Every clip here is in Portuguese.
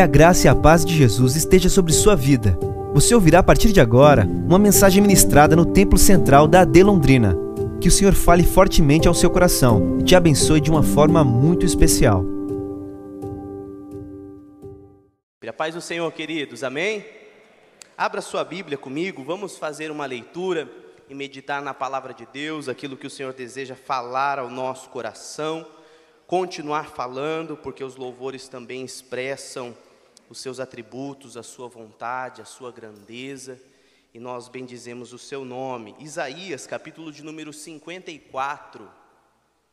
Que a graça e a paz de Jesus esteja sobre sua vida. Você ouvirá a partir de agora uma mensagem ministrada no Templo Central da AD Londrina. Que o Senhor fale fortemente ao seu coração e te abençoe de uma forma muito especial. A paz do Senhor, queridos, amém? Abra sua Bíblia comigo, vamos fazer uma leitura e meditar na palavra de Deus, aquilo que o Senhor deseja falar ao nosso coração continuar falando, porque os louvores também expressam os seus atributos, a sua vontade, a sua grandeza, e nós bendizemos o seu nome. Isaías, capítulo de número 54.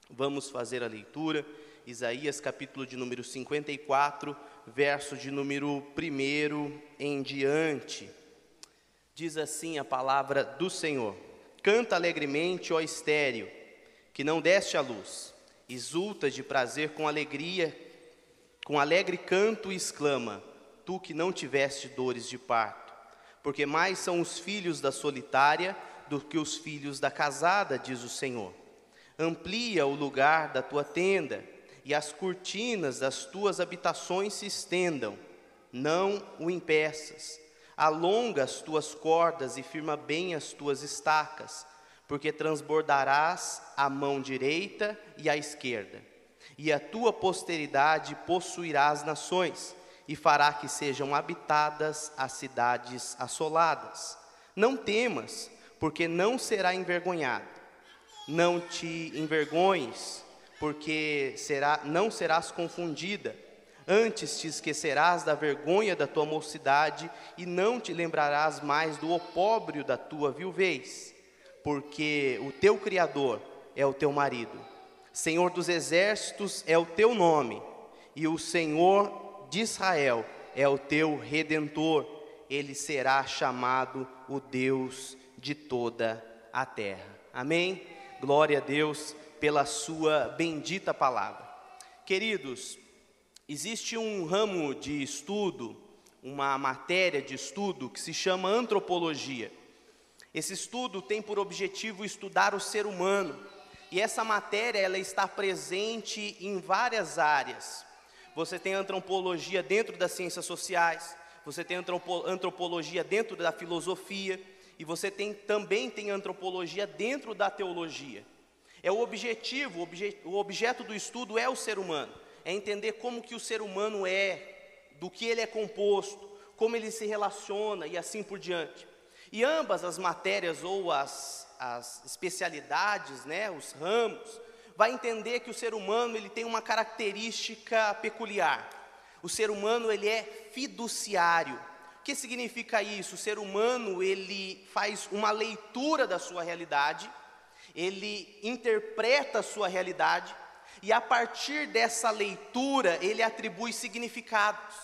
Vamos fazer a leitura. Isaías, capítulo de número 54, verso de número 1 em diante. Diz assim a palavra do Senhor: Canta alegremente, ó estéreo, que não deste a luz exulta de prazer com alegria, com alegre canto exclama: Tu que não tiveste dores de parto, porque mais são os filhos da solitária do que os filhos da casada, diz o Senhor. Amplia o lugar da tua tenda, e as cortinas das tuas habitações se estendam. Não o impeças. Alonga as tuas cordas e firma bem as tuas estacas porque transbordarás a mão direita e a esquerda, e a tua posteridade possuirá as nações, e fará que sejam habitadas as cidades assoladas. Não temas, porque não será envergonhado. Não te envergonhes, porque será, não serás confundida. Antes te esquecerás da vergonha da tua mocidade e não te lembrarás mais do opróbrio da tua viuvez porque o teu Criador é o teu marido. Senhor dos exércitos é o teu nome, e o Senhor de Israel é o teu redentor. Ele será chamado o Deus de toda a terra. Amém? Glória a Deus pela sua bendita palavra. Queridos, existe um ramo de estudo, uma matéria de estudo que se chama antropologia. Esse estudo tem por objetivo estudar o ser humano, e essa matéria ela está presente em várias áreas. Você tem antropologia dentro das ciências sociais, você tem antropologia dentro da filosofia, e você tem, também tem antropologia dentro da teologia. É o objetivo, o, obje, o objeto do estudo é o ser humano, é entender como que o ser humano é, do que ele é composto, como ele se relaciona e assim por diante. E ambas as matérias ou as, as especialidades, né, os ramos, vai entender que o ser humano ele tem uma característica peculiar. O ser humano ele é fiduciário. O que significa isso? O ser humano ele faz uma leitura da sua realidade, ele interpreta a sua realidade e a partir dessa leitura ele atribui significados.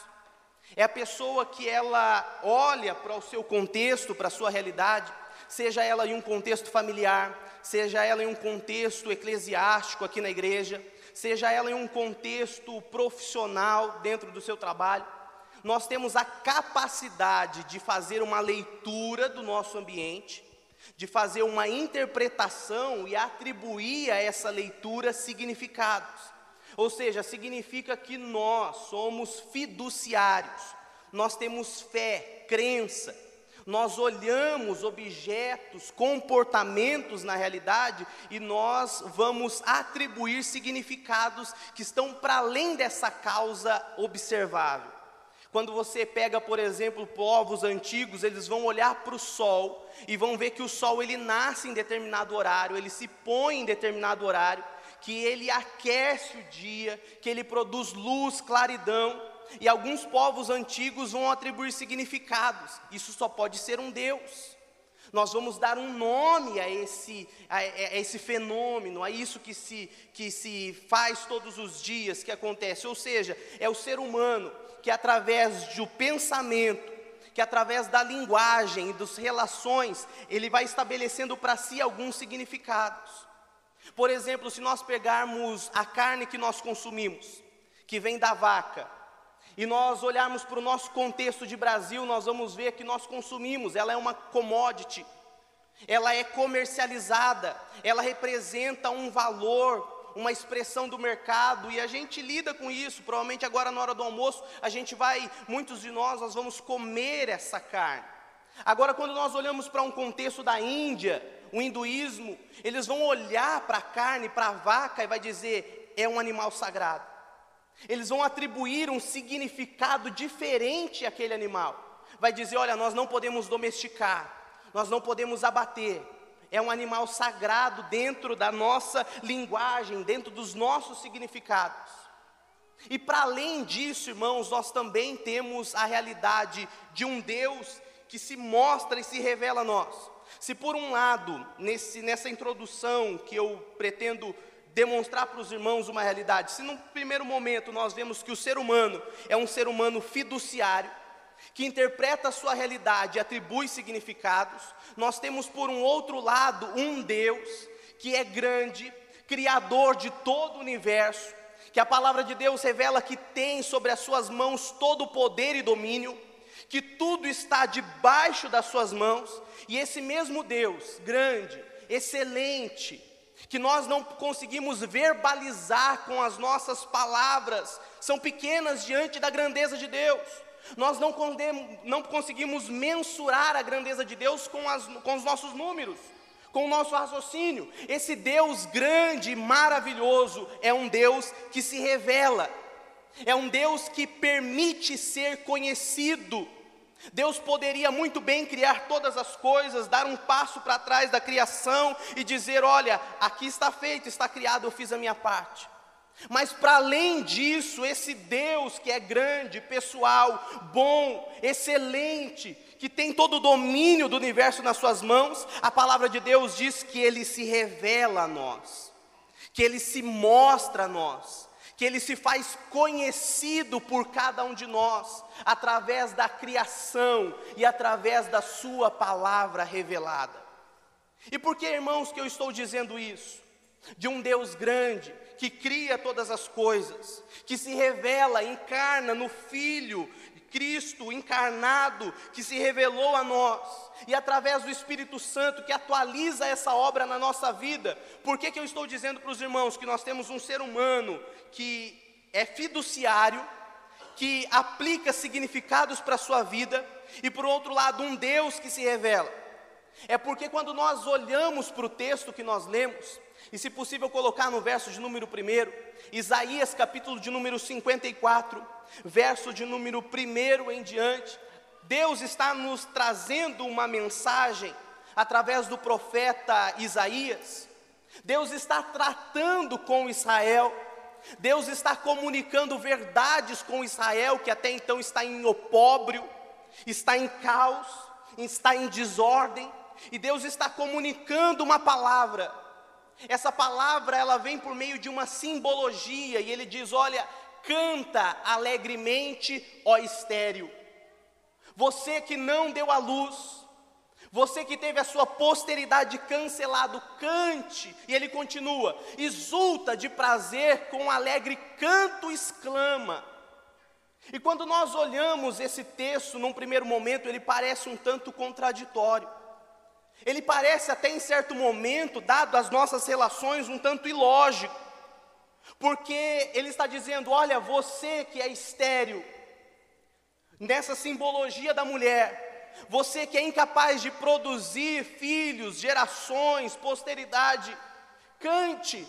É a pessoa que ela olha para o seu contexto, para a sua realidade, seja ela em um contexto familiar, seja ela em um contexto eclesiástico aqui na igreja, seja ela em um contexto profissional dentro do seu trabalho. Nós temos a capacidade de fazer uma leitura do nosso ambiente, de fazer uma interpretação e atribuir a essa leitura significados. Ou seja, significa que nós somos fiduciários, nós temos fé, crença, nós olhamos objetos, comportamentos na realidade e nós vamos atribuir significados que estão para além dessa causa observável. Quando você pega, por exemplo, povos antigos, eles vão olhar para o sol e vão ver que o sol ele nasce em determinado horário, ele se põe em determinado horário que ele aquece o dia, que ele produz luz, claridão, e alguns povos antigos vão atribuir significados. Isso só pode ser um Deus. Nós vamos dar um nome a esse, a, a esse fenômeno, a isso que se, que se faz todos os dias, que acontece. Ou seja, é o ser humano que, através do pensamento, que através da linguagem e das relações, ele vai estabelecendo para si alguns significados. Por exemplo, se nós pegarmos a carne que nós consumimos, que vem da vaca, e nós olharmos para o nosso contexto de Brasil, nós vamos ver que nós consumimos, ela é uma commodity, ela é comercializada, ela representa um valor, uma expressão do mercado e a gente lida com isso. Provavelmente agora na hora do almoço a gente vai, muitos de nós, nós vamos comer essa carne. Agora, quando nós olhamos para um contexto da Índia, o hinduísmo, eles vão olhar para a carne, para a vaca e vai dizer é um animal sagrado. Eles vão atribuir um significado diferente àquele animal. Vai dizer, olha, nós não podemos domesticar, nós não podemos abater, é um animal sagrado dentro da nossa linguagem, dentro dos nossos significados. E para além disso, irmãos, nós também temos a realidade de um Deus que se mostra e se revela a nós. Se por um lado, nesse, nessa introdução que eu pretendo demonstrar para os irmãos uma realidade, se num primeiro momento nós vemos que o ser humano é um ser humano fiduciário, que interpreta a sua realidade e atribui significados, nós temos por um outro lado um Deus que é grande, criador de todo o universo, que a palavra de Deus revela que tem sobre as suas mãos todo o poder e domínio, que tudo está debaixo das suas mãos, e esse mesmo Deus, grande, excelente, que nós não conseguimos verbalizar com as nossas palavras, são pequenas diante da grandeza de Deus. Nós não, não conseguimos mensurar a grandeza de Deus com, as, com os nossos números, com o nosso raciocínio. Esse Deus grande e maravilhoso é um Deus que se revela, é um Deus que permite ser conhecido. Deus poderia muito bem criar todas as coisas, dar um passo para trás da criação e dizer: Olha, aqui está feito, está criado, eu fiz a minha parte. Mas para além disso, esse Deus que é grande, pessoal, bom, excelente, que tem todo o domínio do universo nas suas mãos, a palavra de Deus diz que ele se revela a nós, que ele se mostra a nós, que ele se faz conhecido por cada um de nós, através da criação e através da sua palavra revelada. E por que, irmãos, que eu estou dizendo isso? De um Deus grande, que cria todas as coisas, que se revela, encarna no Filho, Cristo encarnado, que se revelou a nós, e através do Espírito Santo que atualiza essa obra na nossa vida. Por que, que eu estou dizendo para os irmãos que nós temos um ser humano que é fiduciário, que aplica significados para a sua vida, e por outro lado, um Deus que se revela? É porque quando nós olhamos para o texto que nós lemos, e se possível colocar no verso de número 1, Isaías capítulo de número 54, verso de número 1 em diante, Deus está nos trazendo uma mensagem através do profeta Isaías. Deus está tratando com Israel. Deus está comunicando verdades com Israel que até então está em opróbrio, está em caos, está em desordem, e Deus está comunicando uma palavra essa palavra ela vem por meio de uma simbologia e ele diz: "Olha, canta alegremente, ó estéril. Você que não deu a luz, você que teve a sua posteridade cancelado, cante". E ele continua: "Exulta de prazer com alegre canto exclama". E quando nós olhamos esse texto, num primeiro momento, ele parece um tanto contraditório. Ele parece até em certo momento, dado as nossas relações, um tanto ilógico, porque ele está dizendo: olha, você que é estéril, nessa simbologia da mulher, você que é incapaz de produzir filhos, gerações, posteridade, cante.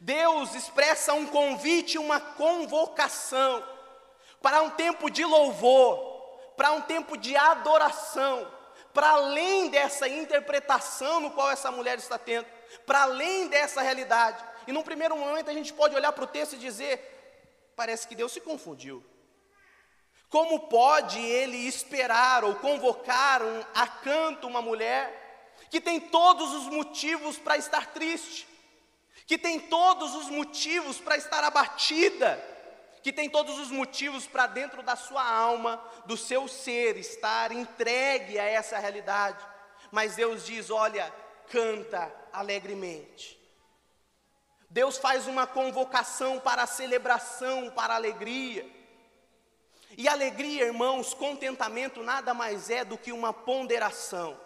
Deus expressa um convite, uma convocação para um tempo de louvor, para um tempo de adoração para além dessa interpretação no qual essa mulher está tendo, para além dessa realidade. E num primeiro momento a gente pode olhar para o texto e dizer: parece que Deus se confundiu. Como pode ele esperar ou convocar um, a canto uma mulher que tem todos os motivos para estar triste, que tem todos os motivos para estar abatida, que tem todos os motivos para dentro da sua alma, do seu ser, estar entregue a essa realidade. Mas Deus diz: olha, canta alegremente. Deus faz uma convocação para a celebração, para a alegria. E alegria, irmãos, contentamento nada mais é do que uma ponderação.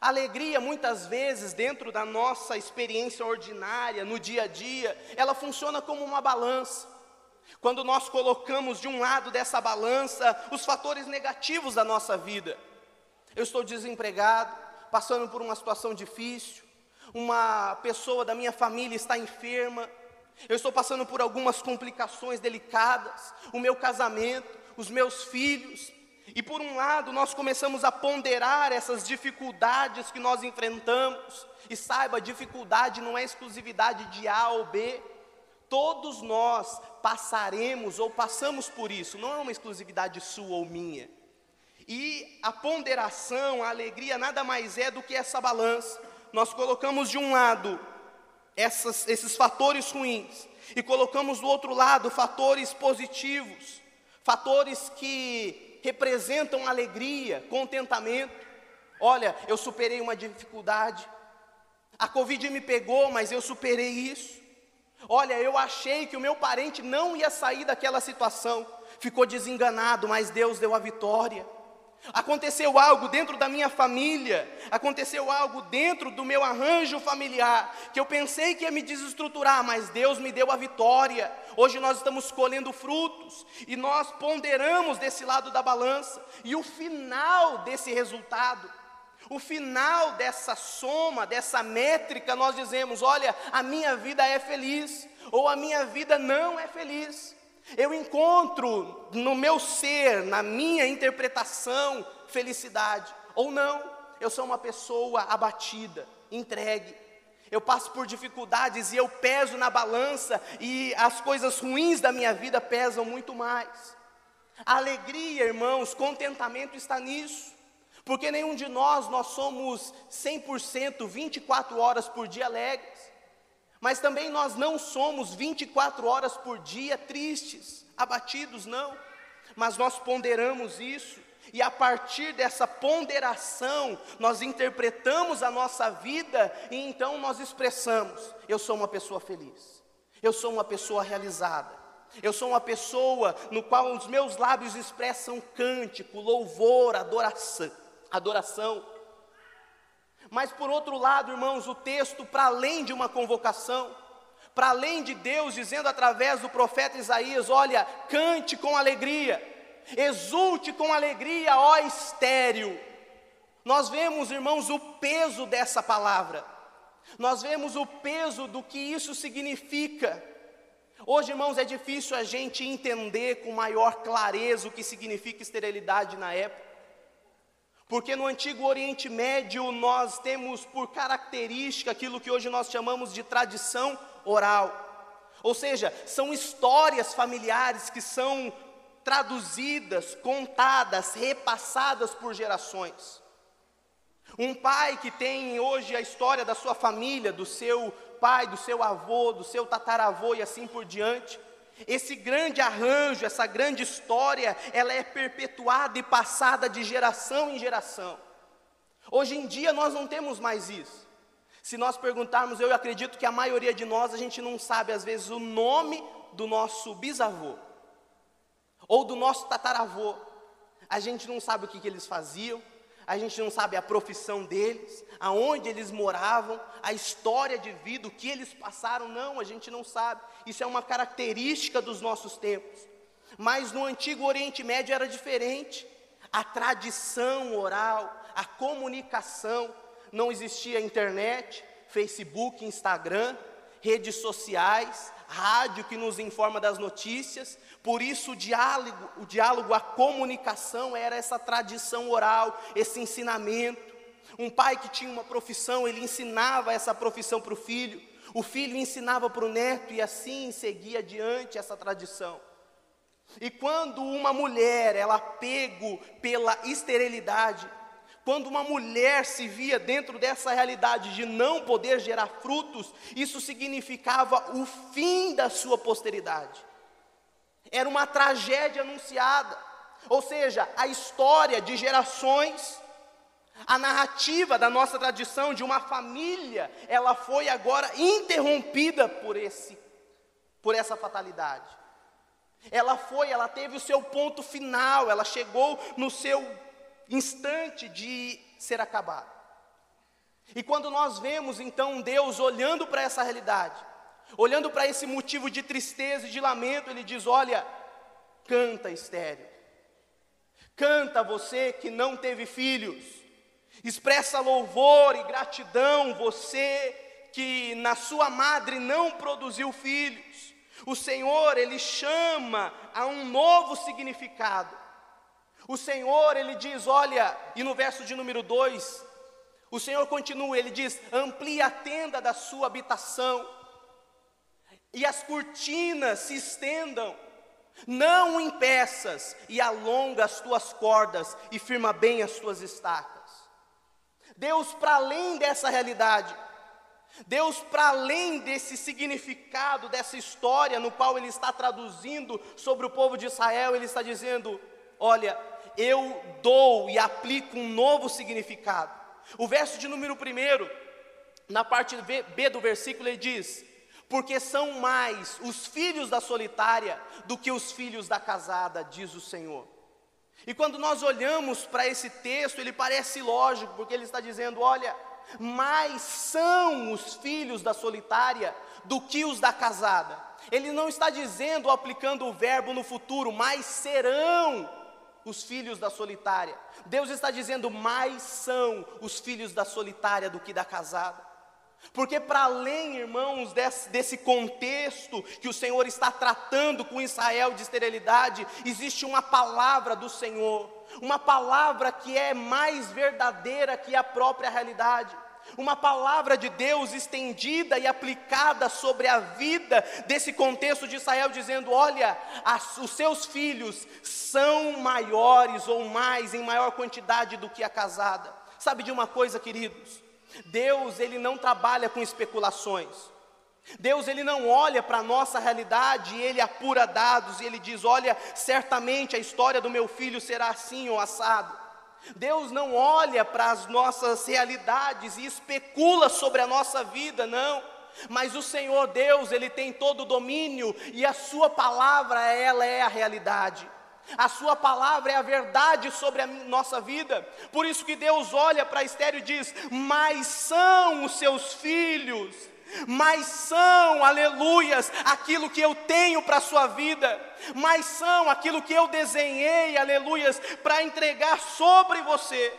alegria, muitas vezes, dentro da nossa experiência ordinária, no dia a dia, ela funciona como uma balança. Quando nós colocamos de um lado dessa balança os fatores negativos da nossa vida. Eu estou desempregado, passando por uma situação difícil, uma pessoa da minha família está enferma, eu estou passando por algumas complicações delicadas, o meu casamento, os meus filhos, e por um lado, nós começamos a ponderar essas dificuldades que nós enfrentamos, e saiba, dificuldade não é exclusividade de A ou B, todos nós passaremos ou passamos por isso, não é uma exclusividade sua ou minha. E a ponderação, a alegria, nada mais é do que essa balança. Nós colocamos de um lado essas, esses fatores ruins e colocamos do outro lado fatores positivos, fatores que representam alegria, contentamento. Olha, eu superei uma dificuldade. A Covid me pegou, mas eu superei isso. Olha, eu achei que o meu parente não ia sair daquela situação. Ficou desenganado, mas Deus deu a vitória. Aconteceu algo dentro da minha família, aconteceu algo dentro do meu arranjo familiar, que eu pensei que ia me desestruturar, mas Deus me deu a vitória. Hoje nós estamos colhendo frutos e nós ponderamos desse lado da balança, e o final desse resultado, o final dessa soma, dessa métrica, nós dizemos: olha, a minha vida é feliz, ou a minha vida não é feliz. Eu encontro no meu ser, na minha interpretação, felicidade, ou não, eu sou uma pessoa abatida, entregue. Eu passo por dificuldades e eu peso na balança e as coisas ruins da minha vida pesam muito mais. Alegria, irmãos, contentamento está nisso. Porque nenhum de nós nós somos 100% 24 horas por dia alegres. Mas também nós não somos 24 horas por dia tristes, abatidos, não. Mas nós ponderamos isso, e a partir dessa ponderação, nós interpretamos a nossa vida e então nós expressamos: eu sou uma pessoa feliz, eu sou uma pessoa realizada, eu sou uma pessoa no qual os meus lábios expressam cântico, louvor, adoração. adoração. Mas por outro lado, irmãos, o texto, para além de uma convocação, para além de Deus dizendo através do profeta Isaías: olha, cante com alegria, exulte com alegria, ó estéreo. Nós vemos, irmãos, o peso dessa palavra, nós vemos o peso do que isso significa. Hoje, irmãos, é difícil a gente entender com maior clareza o que significa esterilidade na época. Porque no antigo Oriente Médio nós temos por característica aquilo que hoje nós chamamos de tradição oral. Ou seja, são histórias familiares que são traduzidas, contadas, repassadas por gerações. Um pai que tem hoje a história da sua família, do seu pai, do seu avô, do seu tataravô e assim por diante, esse grande arranjo, essa grande história, ela é perpetuada e passada de geração em geração. Hoje em dia nós não temos mais isso. Se nós perguntarmos, eu acredito que a maioria de nós, a gente não sabe às vezes o nome do nosso bisavô ou do nosso tataravô. A gente não sabe o que, que eles faziam, a gente não sabe a profissão deles, aonde eles moravam, a história de vida, o que eles passaram, não, a gente não sabe. Isso é uma característica dos nossos tempos. Mas no antigo Oriente Médio era diferente. A tradição oral, a comunicação, não existia internet, Facebook, Instagram, redes sociais, rádio que nos informa das notícias, por isso o diálogo, o diálogo, a comunicação era essa tradição oral, esse ensinamento. Um pai que tinha uma profissão, ele ensinava essa profissão para o filho, o filho ensinava para o neto e assim seguia adiante essa tradição. E quando uma mulher, ela pego pela esterilidade, quando uma mulher se via dentro dessa realidade de não poder gerar frutos, isso significava o fim da sua posteridade. Era uma tragédia anunciada. Ou seja, a história de gerações, a narrativa da nossa tradição de uma família, ela foi agora interrompida por esse por essa fatalidade. Ela foi, ela teve o seu ponto final, ela chegou no seu instante de ser acabada. E quando nós vemos então Deus olhando para essa realidade, olhando para esse motivo de tristeza e de lamento, Ele diz: Olha, canta estéreo, canta você que não teve filhos, expressa louvor e gratidão, você que na sua madre não produziu filhos. O Senhor, Ele chama a um novo significado. O Senhor, Ele diz: Olha, e no verso de número 2, o Senhor continua, Ele diz: Amplie a tenda da sua habitação, e as cortinas se estendam, não em peças, e alonga as tuas cordas, e firma bem as tuas estacas. Deus, para além dessa realidade, Deus, para além desse significado, dessa história no qual Ele está traduzindo sobre o povo de Israel, Ele está dizendo: Olha, eu dou e aplico um novo significado. O verso de número 1, na parte B do versículo, ele diz: Porque são mais os filhos da solitária do que os filhos da casada, diz o Senhor. E quando nós olhamos para esse texto, ele parece lógico, porque ele está dizendo: olha, mais são os filhos da solitária do que os da casada. Ele não está dizendo, aplicando o verbo no futuro, mais serão os filhos da solitária. Deus está dizendo, mais são os filhos da solitária do que da casada. Porque, para além, irmãos, desse, desse, contexto que o Senhor está tratando com Israel de esterilidade, existe uma palavra do Senhor, uma palavra que é mais verdadeira que a própria realidade uma palavra de Deus estendida e aplicada sobre a vida desse contexto de Israel, dizendo: olha, as, os seus filhos são maiores ou mais, em maior quantidade do que a casada. Sabe de uma coisa, queridos? Deus, ele não trabalha com especulações. Deus ele não olha para a nossa realidade e ele apura dados e ele diz: "Olha, certamente a história do meu filho será assim ou assado". Deus não olha para as nossas realidades e especula sobre a nossa vida, não. Mas o Senhor Deus, ele tem todo o domínio e a sua palavra, ela é a realidade. A sua palavra é a verdade sobre a nossa vida. Por isso que Deus olha para Estéreo e diz: "Mas são os seus filhos mas são, aleluias, aquilo que eu tenho para a sua vida, mas são aquilo que eu desenhei, aleluias, para entregar sobre você.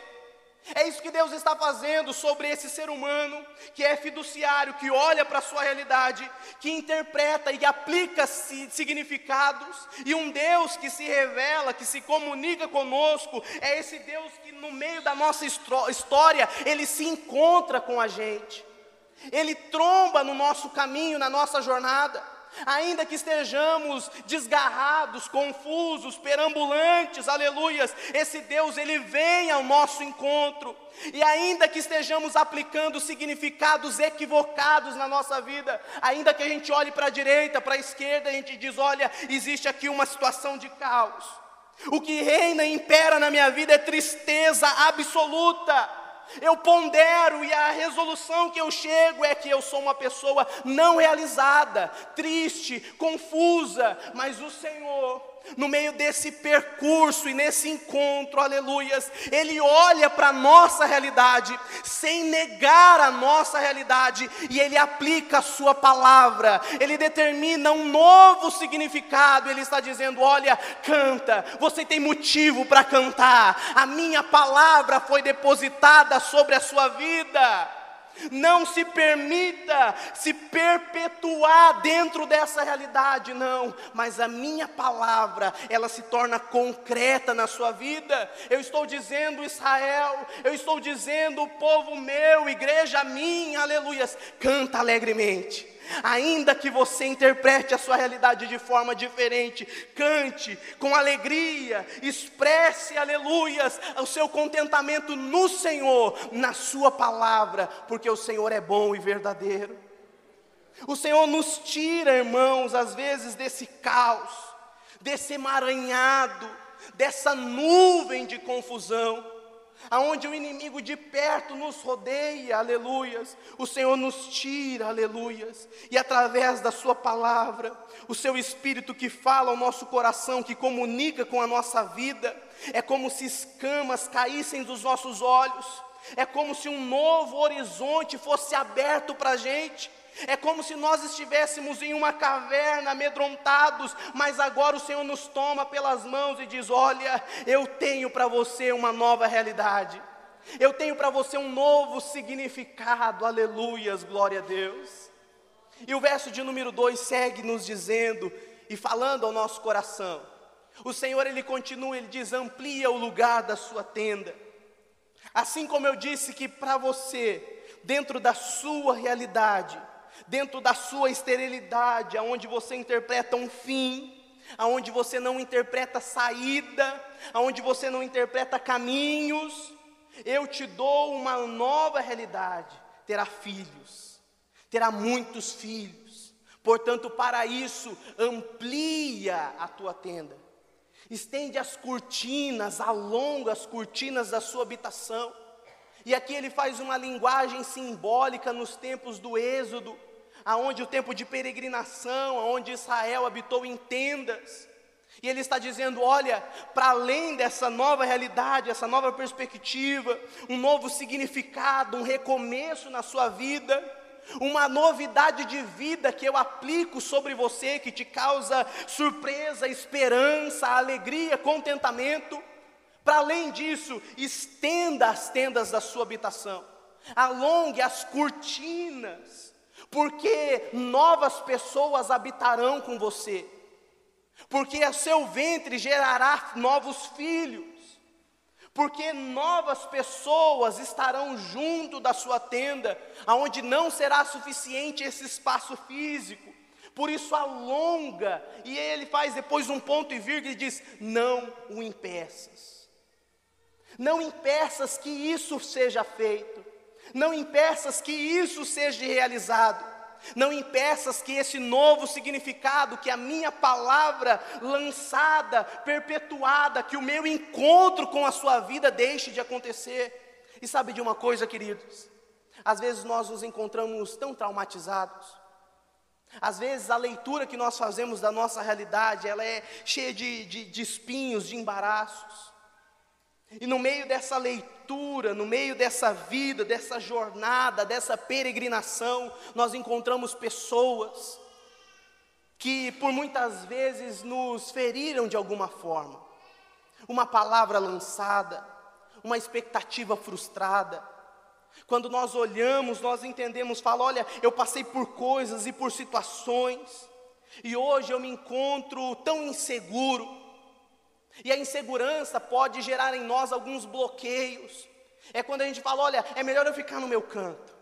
É isso que Deus está fazendo sobre esse ser humano que é fiduciário, que olha para a sua realidade, que interpreta e aplica significados, e um Deus que se revela, que se comunica conosco, é esse Deus que no meio da nossa história, ele se encontra com a gente. Ele tromba no nosso caminho, na nossa jornada. Ainda que estejamos desgarrados, confusos, perambulantes, aleluias, esse Deus, ele vem ao nosso encontro. E ainda que estejamos aplicando significados equivocados na nossa vida, ainda que a gente olhe para a direita, para a esquerda, a gente diz: olha, existe aqui uma situação de caos. O que reina e impera na minha vida é tristeza absoluta eu pondero e a resolução que eu chego é que eu sou uma pessoa não realizada, triste, confusa, mas o Senhor no meio desse percurso e nesse encontro, aleluias, Ele olha para a nossa realidade, sem negar a nossa realidade, e Ele aplica a Sua palavra, Ele determina um novo significado, Ele está dizendo: olha, canta, você tem motivo para cantar, a minha palavra foi depositada sobre a sua vida. Não se permita se perpetuar dentro dessa realidade, não. Mas a minha palavra, ela se torna concreta na sua vida. Eu estou dizendo, Israel, eu estou dizendo, povo meu, igreja minha, aleluias, canta alegremente. Ainda que você interprete a sua realidade de forma diferente, cante com alegria, expresse, aleluias, o seu contentamento no Senhor, na Sua palavra, porque o Senhor é bom e verdadeiro. O Senhor nos tira, irmãos, às vezes desse caos, desse emaranhado, dessa nuvem de confusão aonde o inimigo de perto nos rodeia, aleluias, o Senhor nos tira, aleluias, e através da Sua palavra, o Seu Espírito que fala ao nosso coração, que comunica com a nossa vida, é como se escamas caíssem dos nossos olhos, É como se um novo horizonte fosse aberto para a gente. É como se nós estivéssemos em uma caverna amedrontados, mas agora o Senhor nos toma pelas mãos e diz: Olha, eu tenho para você uma nova realidade, eu tenho para você um novo significado, aleluias, glória a Deus. E o verso de número 2 segue nos dizendo e falando ao nosso coração. O Senhor ele continua, ele diz: amplia o lugar da sua tenda. Assim como eu disse que para você, dentro da sua realidade, dentro da sua esterilidade, aonde você interpreta um fim, aonde você não interpreta saída, aonde você não interpreta caminhos, eu te dou uma nova realidade, terá filhos, terá muitos filhos. Portanto, para isso, amplia a tua tenda. Estende as cortinas, alonga as cortinas da sua habitação. E aqui ele faz uma linguagem simbólica nos tempos do Êxodo, aonde o tempo de peregrinação, aonde Israel habitou em tendas. E ele está dizendo: olha, para além dessa nova realidade, essa nova perspectiva, um novo significado, um recomeço na sua vida, uma novidade de vida que eu aplico sobre você, que te causa surpresa, esperança, alegria, contentamento. Para além disso, estenda as tendas da sua habitação, alongue as cortinas porque novas pessoas habitarão com você, porque a seu ventre gerará novos filhos, porque novas pessoas estarão junto da sua tenda, aonde não será suficiente esse espaço físico. Por isso alonga, e ele faz depois um ponto e vírgula e diz: Não o impeças. Não impeças que isso seja feito. Não impeças que isso seja realizado. Não impeças que esse novo significado, que a minha palavra lançada, perpetuada, que o meu encontro com a sua vida deixe de acontecer. E sabe de uma coisa, queridos? Às vezes nós nos encontramos tão traumatizados. Às vezes a leitura que nós fazemos da nossa realidade, ela é cheia de, de, de espinhos, de embaraços. E no meio dessa leitura, no meio dessa vida, dessa jornada, dessa peregrinação, nós encontramos pessoas que por muitas vezes nos feriram de alguma forma. Uma palavra lançada, uma expectativa frustrada. Quando nós olhamos, nós entendemos, fala, olha, eu passei por coisas e por situações, e hoje eu me encontro tão inseguro, e a insegurança pode gerar em nós alguns bloqueios. É quando a gente fala: olha, é melhor eu ficar no meu canto.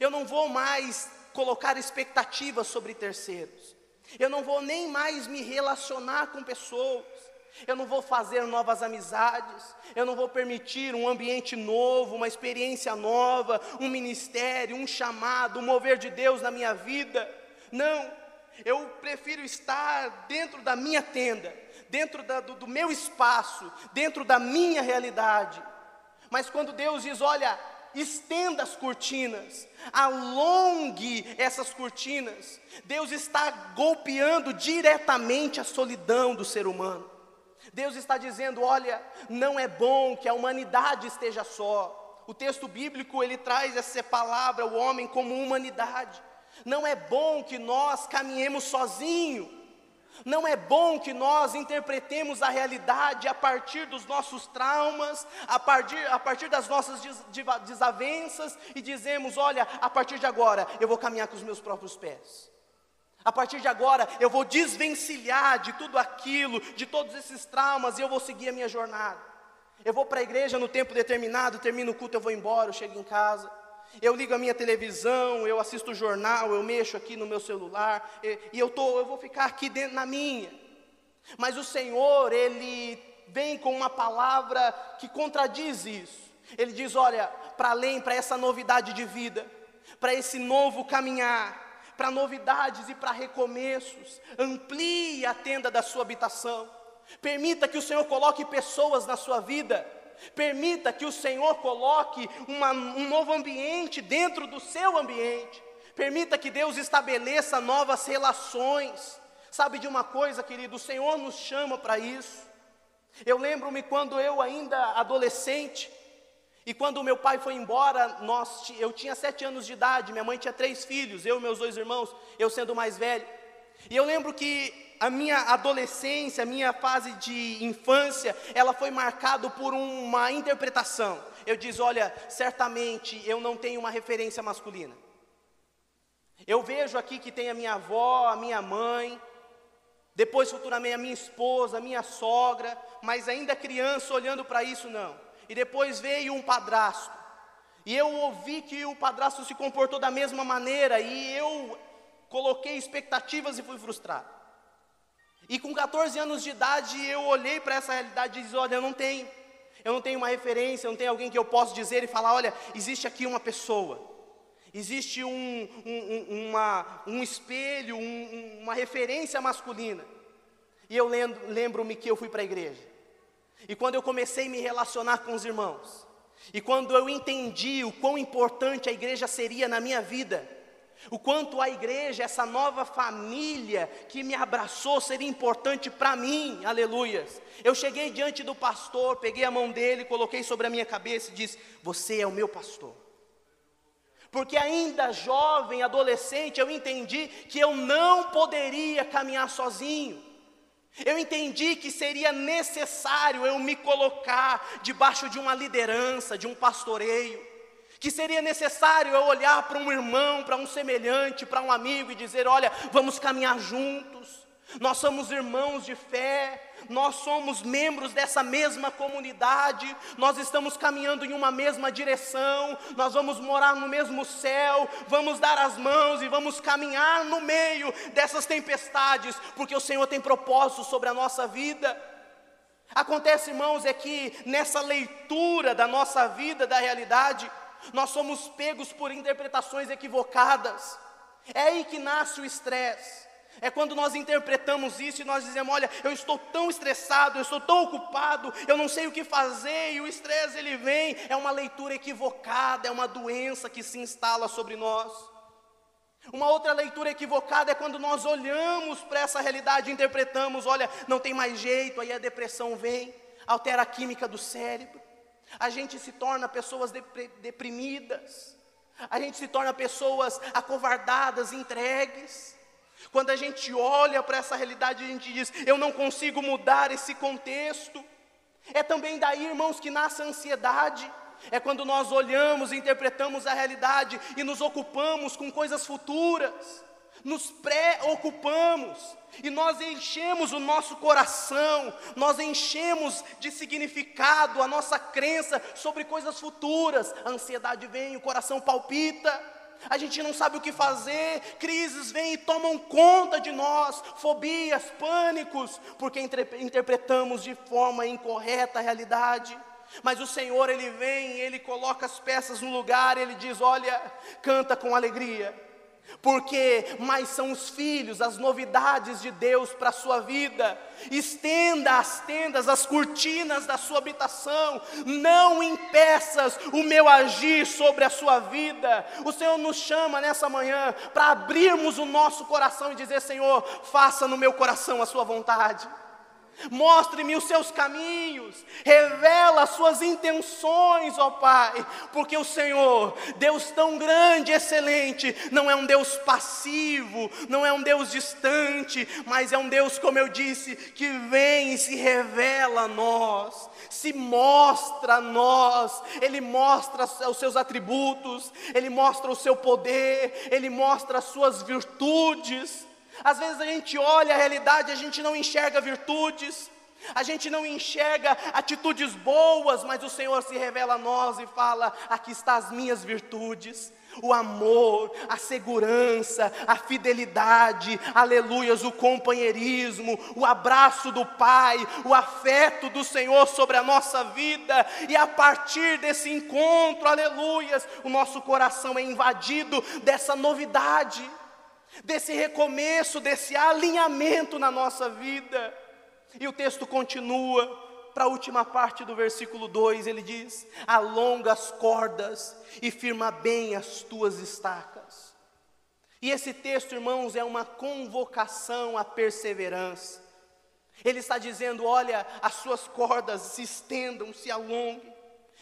Eu não vou mais colocar expectativas sobre terceiros. Eu não vou nem mais me relacionar com pessoas. Eu não vou fazer novas amizades. Eu não vou permitir um ambiente novo, uma experiência nova, um ministério, um chamado, um mover de Deus na minha vida. Não. Eu prefiro estar dentro da minha tenda dentro da, do, do meu espaço, dentro da minha realidade. Mas quando Deus diz: olha, estenda as cortinas, alongue essas cortinas, Deus está golpeando diretamente a solidão do ser humano. Deus está dizendo: olha, não é bom que a humanidade esteja só. O texto bíblico ele traz essa palavra, o homem, como humanidade. Não é bom que nós caminhemos sozinhos. Não é bom que nós interpretemos a realidade a partir dos nossos traumas, a partir, a partir das nossas desavenças e dizemos: olha, a partir de agora eu vou caminhar com os meus próprios pés. A partir de agora eu vou desvencilhar de tudo aquilo, de todos esses traumas e eu vou seguir a minha jornada. Eu vou para a igreja no tempo determinado, termino o culto, eu vou embora, eu chego em casa. Eu ligo a minha televisão, eu assisto o jornal, eu mexo aqui no meu celular, e, e eu, tô, eu vou ficar aqui dentro na minha. Mas o Senhor, Ele vem com uma palavra que contradiz isso. Ele diz: olha, para além, para essa novidade de vida, para esse novo caminhar, para novidades e para recomeços, amplie a tenda da sua habitação. Permita que o Senhor coloque pessoas na sua vida Permita que o Senhor coloque uma, um novo ambiente dentro do seu ambiente. Permita que Deus estabeleça novas relações. Sabe de uma coisa, querido? O Senhor nos chama para isso. Eu lembro-me quando eu, ainda adolescente, E quando meu pai foi embora, nós, eu tinha sete anos de idade, minha mãe tinha três filhos, eu e meus dois irmãos, eu sendo mais velho. E eu lembro que a minha adolescência, a minha fase de infância, ela foi marcada por uma interpretação. Eu disse, olha, certamente eu não tenho uma referência masculina. Eu vejo aqui que tem a minha avó, a minha mãe, depois futuramente a minha esposa, a minha sogra, mas ainda criança olhando para isso não e depois veio um padrasto. E eu ouvi que o padrasto se comportou da mesma maneira, e eu coloquei expectativas e fui frustrado. E com 14 anos de idade, eu olhei para essa realidade e disse: Olha, eu não tenho, eu não tenho uma referência, eu não tenho alguém que eu possa dizer e falar: Olha, existe aqui uma pessoa, existe um, um, uma, um espelho, um, uma referência masculina. E eu lembro-me que eu fui para a igreja. E quando eu comecei a me relacionar com os irmãos, e quando eu entendi o quão importante a igreja seria na minha vida, o quanto a igreja, essa nova família que me abraçou, seria importante para mim, aleluias. Eu cheguei diante do pastor, peguei a mão dele, coloquei sobre a minha cabeça e disse: Você é o meu pastor. Porque ainda jovem, adolescente, eu entendi que eu não poderia caminhar sozinho. Eu entendi que seria necessário eu me colocar debaixo de uma liderança, de um pastoreio, que seria necessário eu olhar para um irmão, para um semelhante, para um amigo e dizer: olha, vamos caminhar juntos, nós somos irmãos de fé, nós somos membros dessa mesma comunidade, nós estamos caminhando em uma mesma direção, nós vamos morar no mesmo céu, vamos dar as mãos e vamos caminhar no meio dessas tempestades, porque o Senhor tem propósito sobre a nossa vida. Acontece, irmãos, é que nessa leitura da nossa vida, da realidade, nós somos pegos por interpretações equivocadas. É aí que nasce o estresse. É quando nós interpretamos isso e nós dizemos: olha, eu estou tão estressado, eu estou tão ocupado, eu não sei o que fazer, e o estresse ele vem. É uma leitura equivocada, é uma doença que se instala sobre nós. Uma outra leitura equivocada é quando nós olhamos para essa realidade e interpretamos: olha, não tem mais jeito, aí a depressão vem, altera a química do cérebro, a gente se torna pessoas deprimidas, a gente se torna pessoas acovardadas, entregues. Quando a gente olha para essa realidade, a gente diz: eu não consigo mudar esse contexto. É também daí, irmãos, que nasce a ansiedade. É quando nós olhamos, interpretamos a realidade e nos ocupamos com coisas futuras, nos preocupamos e nós enchemos o nosso coração, nós enchemos de significado a nossa crença sobre coisas futuras. A ansiedade vem, o coração palpita a gente não sabe o que fazer, crises vêm e tomam conta de nós, fobias, pânicos, porque interpretamos de forma incorreta a realidade. Mas o Senhor, Ele vem, Ele coloca as peças no lugar, Ele diz: Olha, canta com alegria, porque mais são os filhos, as novidades de Deus para a sua vida. Estenda as tendas, as cortinas da sua habitação, não impeças o meu agir sobre a sua vida. O Senhor nos chama nessa manhã para abrirmos o nosso coração e dizer: Senhor, faça no meu coração a sua vontade. Mostre-me os seus caminhos, revela as suas intenções, ó Pai, porque o Senhor, Deus tão grande, excelente, não é um Deus passivo, não é um Deus distante, mas é um Deus, como eu disse, que vem e se revela a nós, se mostra a nós, Ele mostra os seus atributos, Ele mostra o seu poder, Ele mostra as suas virtudes. Às vezes a gente olha a realidade, a gente não enxerga virtudes, a gente não enxerga atitudes boas, mas o Senhor se revela a nós e fala: aqui estão as minhas virtudes. O amor, a segurança, a fidelidade, aleluias, o companheirismo, o abraço do Pai, o afeto do Senhor sobre a nossa vida, e a partir desse encontro, aleluias, o nosso coração é invadido dessa novidade desse recomeço, desse alinhamento na nossa vida. E o texto continua, para a última parte do versículo 2, ele diz: Alonga as cordas e firma bem as tuas estacas. E esse texto, irmãos, é uma convocação à perseverança. Ele está dizendo: olha, as suas cordas se estendam, se alonguem.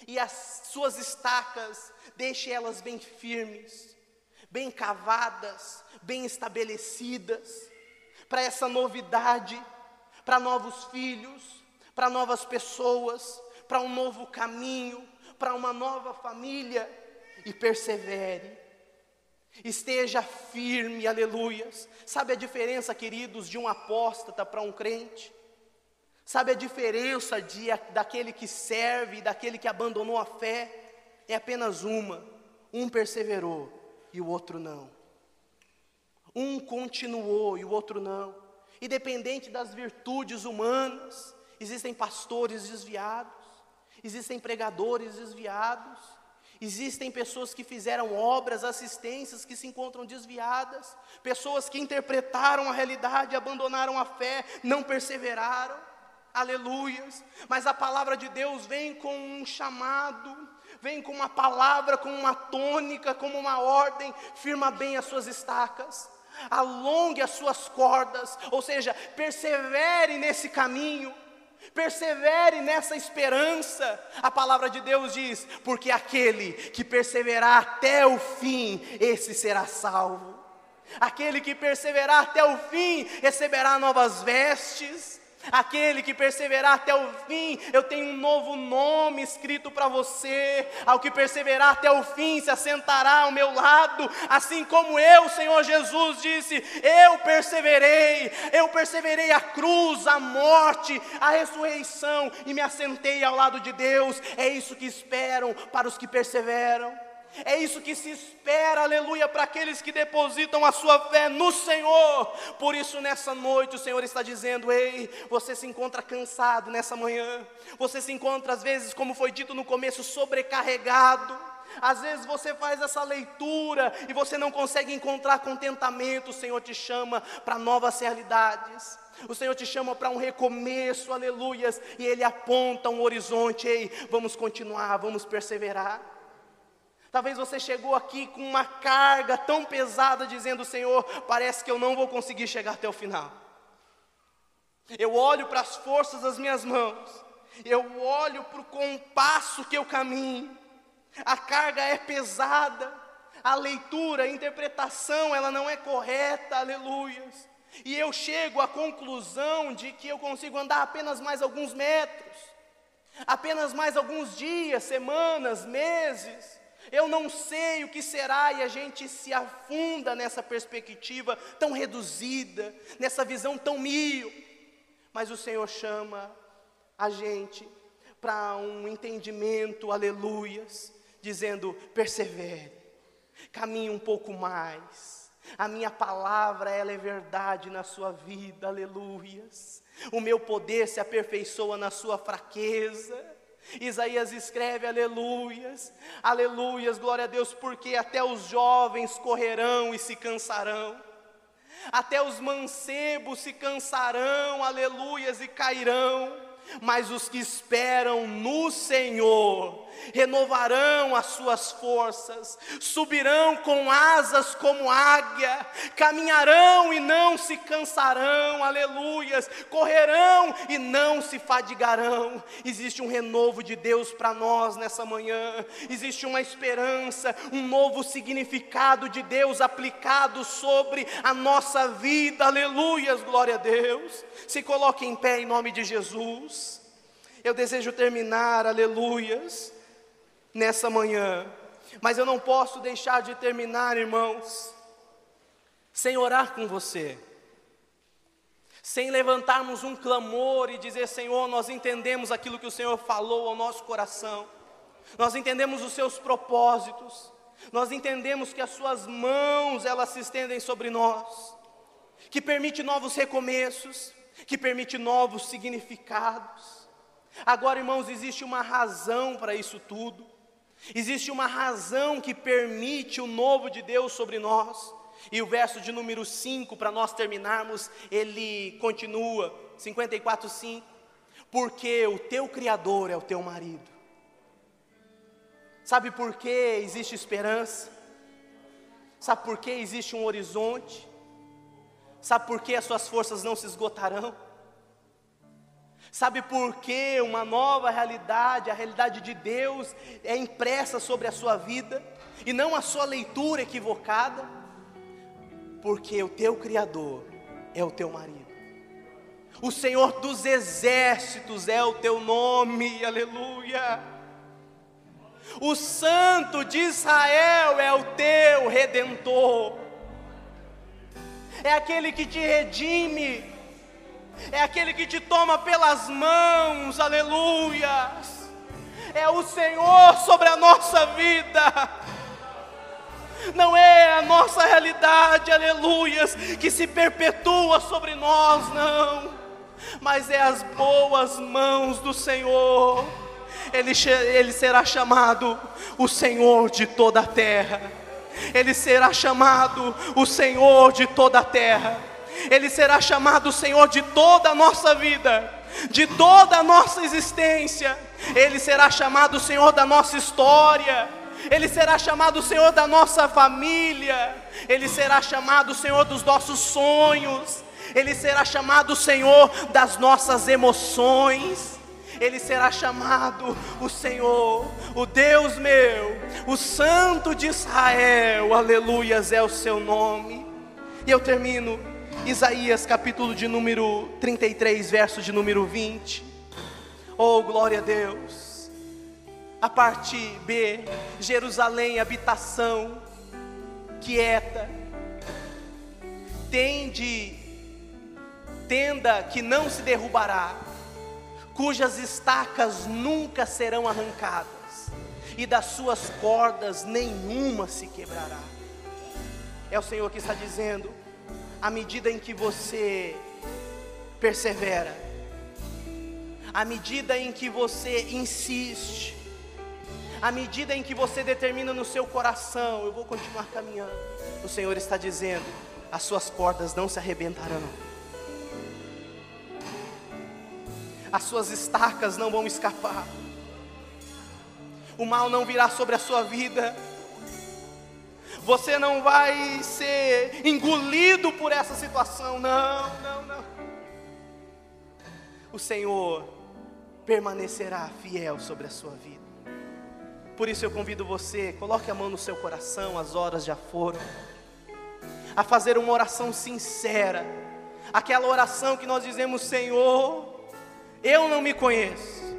e as suas estacas, deixe elas bem firmes, bem cavadas, bem estabelecidas, para essa novidade, para novos filhos, para novas pessoas, para um novo caminho, para uma nova família, e persevere. Esteja firme, aleluias. Sabe a diferença, queridos, de um apóstata para um crente? Sabe a diferença de, daquele que serve e daquele que abandonou a fé? É apenas uma: um perseverou e o outro não. Um continuou e o outro não. Independente das virtudes humanas, existem pastores desviados, existem pregadores desviados, Existem pessoas que fizeram obras, assistências que se encontram desviadas, pessoas que interpretaram a realidade, abandonaram a fé, não perseveraram. Aleluias. Mas a palavra de Deus vem com um chamado, vem com uma palavra, com uma tônica, como uma ordem, firma bem as suas estacas, alongue as suas cordas, ou seja, persevere nesse caminho persevere nessa esperança. A palavra de Deus diz: porque aquele que perseverar até o fim, esse será salvo. Aquele que perseverar até o fim receberá novas vestes. Aquele que perseverar até o fim, eu tenho um novo nome escrito para você. Ao que perseverar até o fim, se assentará ao meu lado, assim como eu, Senhor Jesus, disse: Eu perseverei, eu perseverei a cruz, a morte, a ressurreição e me assentei ao lado de Deus. É isso que esperam para os que perseveram. É isso que se espera, aleluia, para aqueles que depositam a sua fé no Senhor. Por isso, nessa noite, o Senhor está dizendo: Ei, você se encontra cansado nessa manhã, você se encontra, às vezes, como foi dito no começo, sobrecarregado. Às vezes você faz essa leitura e você não consegue encontrar contentamento. O Senhor te chama para novas realidades. O Senhor te chama para um recomeço, aleluias, e Ele aponta um horizonte. Ei, vamos continuar, vamos perseverar. Talvez você chegou aqui com uma carga tão pesada, dizendo: Senhor, parece que eu não vou conseguir chegar até o final. Eu olho para as forças das minhas mãos, eu olho para o compasso que eu caminho, a carga é pesada, a leitura, a interpretação, ela não é correta, aleluias. E eu chego à conclusão de que eu consigo andar apenas mais alguns metros, apenas mais alguns dias, semanas, meses. Eu não sei o que será, e a gente se afunda nessa perspectiva tão reduzida, nessa visão tão mil. Mas o Senhor chama a gente para um entendimento, aleluias, dizendo: persevere, caminhe um pouco mais. A minha palavra, ela é verdade na sua vida, aleluias. O meu poder se aperfeiçoa na sua fraqueza. Isaías escreve aleluias, aleluias, glória a Deus, porque até os jovens correrão e se cansarão, até os mancebos se cansarão, aleluias, e cairão, mas os que esperam no Senhor renovarão as suas forças, subirão com asas como águia, caminharão e não se cansarão, aleluias, correrão e não se fadigarão. Existe um renovo de Deus para nós nessa manhã, existe uma esperança, um novo significado de Deus aplicado sobre a nossa vida, aleluias, glória a Deus. Se coloque em pé em nome de Jesus. Eu desejo terminar, aleluias, nessa manhã. Mas eu não posso deixar de terminar, irmãos, sem orar com você, sem levantarmos um clamor e dizer: Senhor, nós entendemos aquilo que o Senhor falou ao nosso coração, nós entendemos os seus propósitos, nós entendemos que as Suas mãos elas se estendem sobre nós, que permite novos recomeços, que permite novos significados. Agora, irmãos, existe uma razão para isso tudo. Existe uma razão que permite o novo de Deus sobre nós. E o verso de número 5, para nós terminarmos, ele continua, 54, 5. Porque o teu Criador é o teu marido. Sabe por que existe esperança? Sabe por que existe um horizonte? Sabe por que as suas forças não se esgotarão? Sabe por que uma nova realidade, a realidade de Deus, é impressa sobre a sua vida e não a sua leitura equivocada? Porque o teu Criador é o teu marido, o Senhor dos exércitos é o teu nome, aleluia. O Santo de Israel é o teu redentor, é aquele que te redime é aquele que te toma pelas mãos, aleluia. É o Senhor sobre a nossa vida. Não é a nossa realidade, aleluias, que se perpetua sobre nós, não, mas é as boas mãos do Senhor. Ele, ele será chamado o Senhor de toda a terra. Ele será chamado o Senhor de toda a terra ele será chamado Senhor de toda a nossa vida, de toda a nossa existência, Ele será chamado Senhor da nossa história, Ele será chamado Senhor da nossa família, Ele será chamado Senhor dos nossos sonhos, Ele será chamado Senhor das nossas emoções. Ele será chamado o Senhor, o Deus meu, o Santo de Israel, aleluias é o seu nome. E eu termino Isaías capítulo de número 33, verso de número 20. Oh, glória a Deus. A parte B, Jerusalém, habitação quieta. Tende tenda que não se derrubará, cujas estacas nunca serão arrancadas, e das suas cordas nenhuma se quebrará. É o Senhor que está dizendo: à medida em que você persevera, à medida em que você insiste, à medida em que você determina no seu coração, eu vou continuar caminhando. O Senhor está dizendo: as suas cordas não se arrebentarão, as suas estacas não vão escapar, o mal não virá sobre a sua vida você não vai ser engolido por essa situação. Não, não, não. O Senhor permanecerá fiel sobre a sua vida. Por isso eu convido você, coloque a mão no seu coração, as horas já foram, a fazer uma oração sincera, aquela oração que nós dizemos: Senhor, eu não me conheço,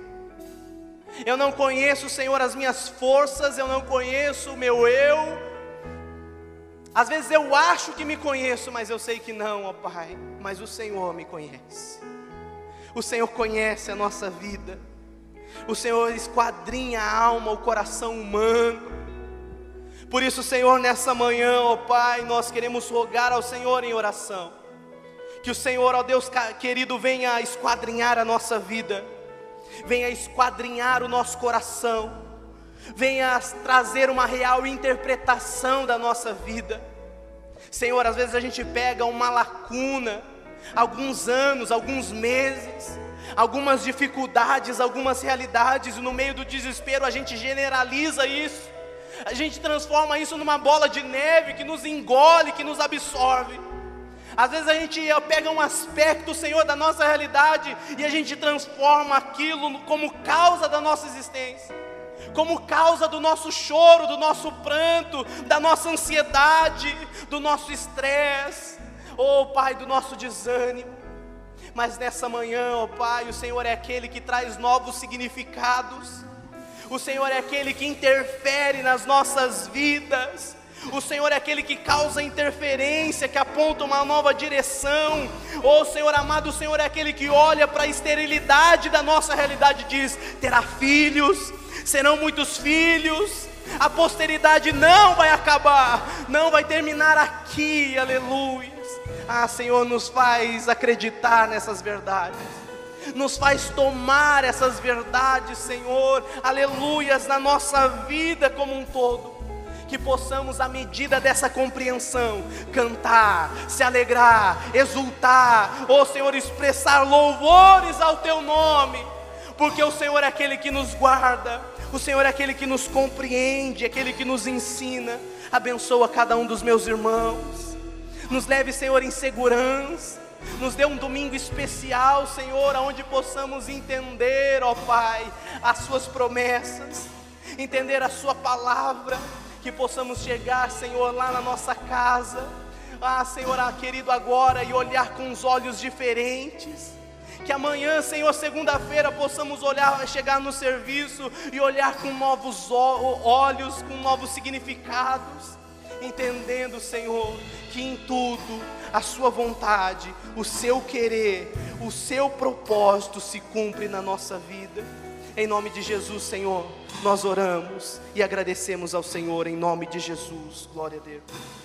eu não conheço, Senhor, as minhas forças, eu não conheço o meu eu, às vezes eu acho que me conheço, mas eu sei que não, ó Pai. Mas o Senhor me conhece. O Senhor conhece a nossa vida. O Senhor esquadrinha a alma, o coração humano. Por isso, Senhor, nessa manhã, ó Pai, nós queremos rogar ao Senhor em oração. Que o Senhor, ó Deus querido, venha esquadrinhar a nossa vida, venha esquadrinhar o nosso coração venha trazer uma real interpretação da nossa vida. Senhor, às vezes a gente pega uma lacuna, alguns anos, alguns meses, algumas dificuldades, algumas realidades, e no meio do desespero a gente generaliza isso, a gente transforma isso numa bola de neve que nos engole, que nos absorve. Às vezes a gente pega um aspecto, Senhor, da nossa realidade e a gente transforma aquilo como causa da nossa existência como causa do nosso choro, do nosso pranto, da nossa ansiedade, do nosso estresse, oh Pai, do nosso desânimo. Mas nessa manhã, oh Pai, o Senhor é aquele que traz novos significados, o Senhor é aquele que interfere nas nossas vidas. O Senhor é aquele que causa interferência, que aponta uma nova direção. Oh Senhor amado, o Senhor é aquele que olha para a esterilidade da nossa realidade e diz: terá filhos, serão muitos filhos, a posteridade não vai acabar, não vai terminar aqui, aleluia. Ah, Senhor, nos faz acreditar nessas verdades, nos faz tomar essas verdades, Senhor, aleluias, na nossa vida como um todo. Que possamos, à medida dessa compreensão, cantar, se alegrar, exultar, ou oh, Senhor, expressar louvores ao Teu nome, porque o Senhor é aquele que nos guarda, o Senhor é aquele que nos compreende, aquele que nos ensina. Abençoa cada um dos meus irmãos. Nos leve, Senhor, em segurança. Nos dê um domingo especial, Senhor, onde possamos entender, ó Pai, as Suas promessas, entender a Sua palavra, que possamos chegar, Senhor, lá na nossa casa, ah, Senhor, ah, querido, agora e olhar com os olhos diferentes. Que amanhã, Senhor, segunda-feira, possamos olhar, chegar no serviço e olhar com novos olhos, com novos significados entendendo, Senhor, que em tudo a Sua vontade, o seu querer, o seu propósito se cumpre na nossa vida. Em nome de Jesus, Senhor, nós oramos e agradecemos ao Senhor em nome de Jesus. Glória a Deus.